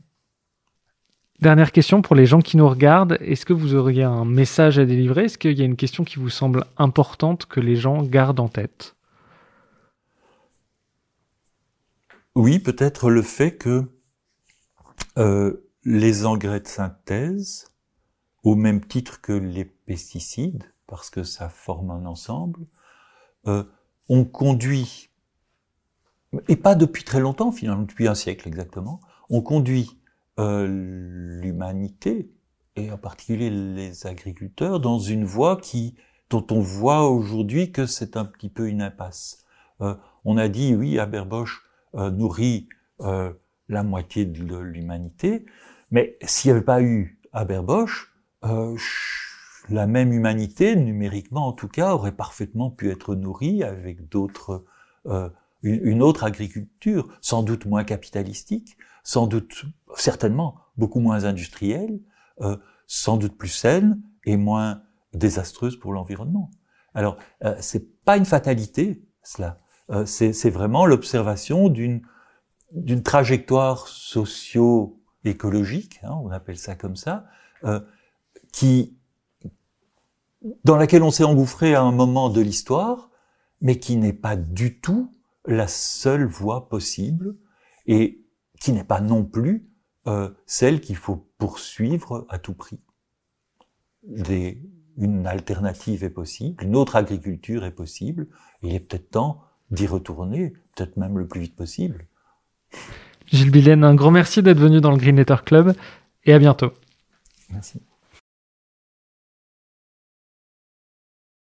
Dernière question pour les gens qui nous regardent. Est-ce que vous auriez un message à délivrer? Est-ce qu'il y a une question qui vous semble importante que les gens gardent en tête? Oui, peut-être le fait que euh, les engrais de synthèse, au même titre que les pesticides, parce que ça forme un ensemble, euh, ont conduit, et pas depuis très longtemps finalement, depuis un siècle exactement, ont conduit euh, l'humanité, et en particulier les agriculteurs, dans une voie qui, dont on voit aujourd'hui que c'est un petit peu une impasse. Euh, on a dit, oui, Aberbosch, euh, nourrit euh, la moitié de l'humanité. Mais s'il n'y avait pas eu Aberbosch, euh, la même humanité, numériquement en tout cas, aurait parfaitement pu être nourrie avec d'autres, euh, une, autre agriculture, sans doute moins capitalistique, sans doute, certainement, beaucoup moins industrielle, euh, sans doute plus saine et moins désastreuse pour l'environnement. Alors, c'est pas une fatalité, cela. Euh, c'est vraiment l'observation d'une trajectoire socio-écologique, hein, on appelle ça comme ça, euh, qui dans laquelle on s'est engouffré à un moment de l'histoire, mais qui n'est pas du tout la seule voie possible et qui n'est pas non plus euh, celle qu'il faut poursuivre à tout prix. Des, une alternative est possible, une autre agriculture est possible, il est peut-être temps d'y retourner, peut-être même le plus vite possible. Gilles Billen, un grand merci d'être venu dans le Green Letter Club et à bientôt. Merci.